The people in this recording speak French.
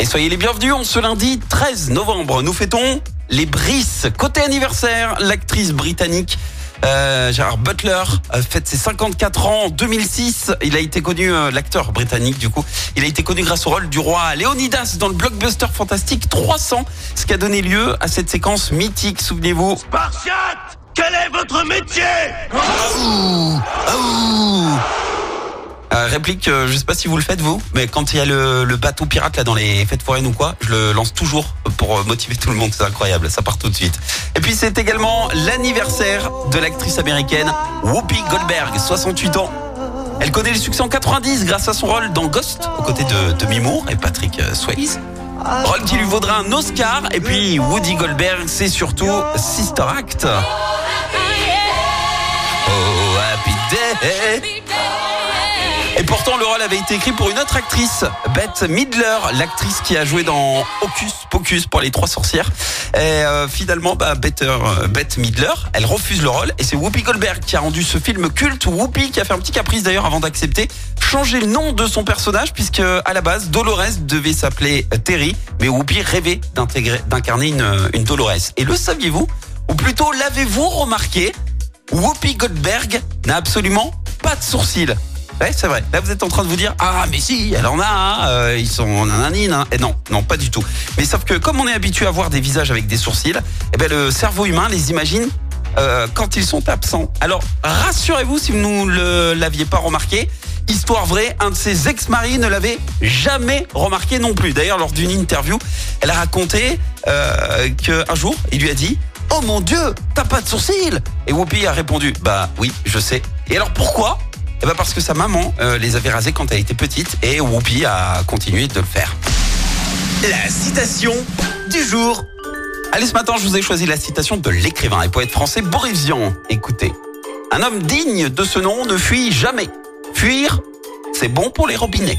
Et soyez les bienvenus, on ce lundi 13 novembre, nous fêtons les Brice. Côté anniversaire, l'actrice britannique euh, Gérard Butler euh, fête ses 54 ans en 2006. Il a été connu, euh, l'acteur britannique du coup, il a été connu grâce au rôle du roi Léonidas dans le blockbuster fantastique 300, ce qui a donné lieu à cette séquence mythique, souvenez-vous. Spartiate Quel est votre métier? Réplique, euh, je sais pas si vous le faites vous, mais quand il y a le, bateau pirate là dans les fêtes foraines ou quoi, je le lance toujours pour euh, motiver tout le monde, c'est incroyable, ça part tout de suite. Et puis c'est également l'anniversaire de l'actrice américaine Whoopi Goldberg, 68 ans. Elle connaît le succès en 90 grâce à son rôle dans Ghost, aux côtés de Demi Moore et Patrick euh, Swayze. Rôle qui lui vaudra un Oscar. Et puis Woody Goldberg, c'est surtout Sister Act. Oh, happy day. Le rôle avait été écrit pour une autre actrice, Bette Midler, l'actrice qui a joué dans Hocus Pocus pour les trois sorcières. Et euh, finalement, bah, Bette, euh, Bette Midler, elle refuse le rôle. Et c'est Whoopi Goldberg qui a rendu ce film culte. Whoopi, qui a fait un petit caprice d'ailleurs avant d'accepter, changer le nom de son personnage, puisque à la base, Dolores devait s'appeler Terry. Mais Whoopi rêvait d'intégrer- d'incarner une, une Dolores. Et le saviez-vous? Ou plutôt, l'avez-vous remarqué? Whoopi Goldberg n'a absolument pas de sourcils. Ouais, c'est vrai. Là, vous êtes en train de vous dire ah mais si, elle en a. hein, euh, ils sont nanani, nan. Et non, non, pas du tout. Mais sauf que comme on est habitué à voir des visages avec des sourcils, eh ben le cerveau humain les imagine euh, quand ils sont absents. Alors rassurez-vous si vous ne l'aviez pas remarqué. Histoire vraie, un de ses ex-maris ne l'avait jamais remarqué non plus. D'ailleurs, lors d'une interview, elle a raconté euh, qu'un jour, il lui a dit Oh mon Dieu, t'as pas de sourcils Et Whoopi a répondu Bah oui, je sais. Et alors pourquoi Eh ben parce que sa maman euh, les avait rasés quand elle était petite et Whoopi a continué de le faire. La citation du jour. Allez, ce matin, je vous ai choisi la citation de l'écrivain et poète français Boris Vian. Écoutez. Un homme digne de ce nom ne fuit jamais. Fuir, c'est bon pour les robinets.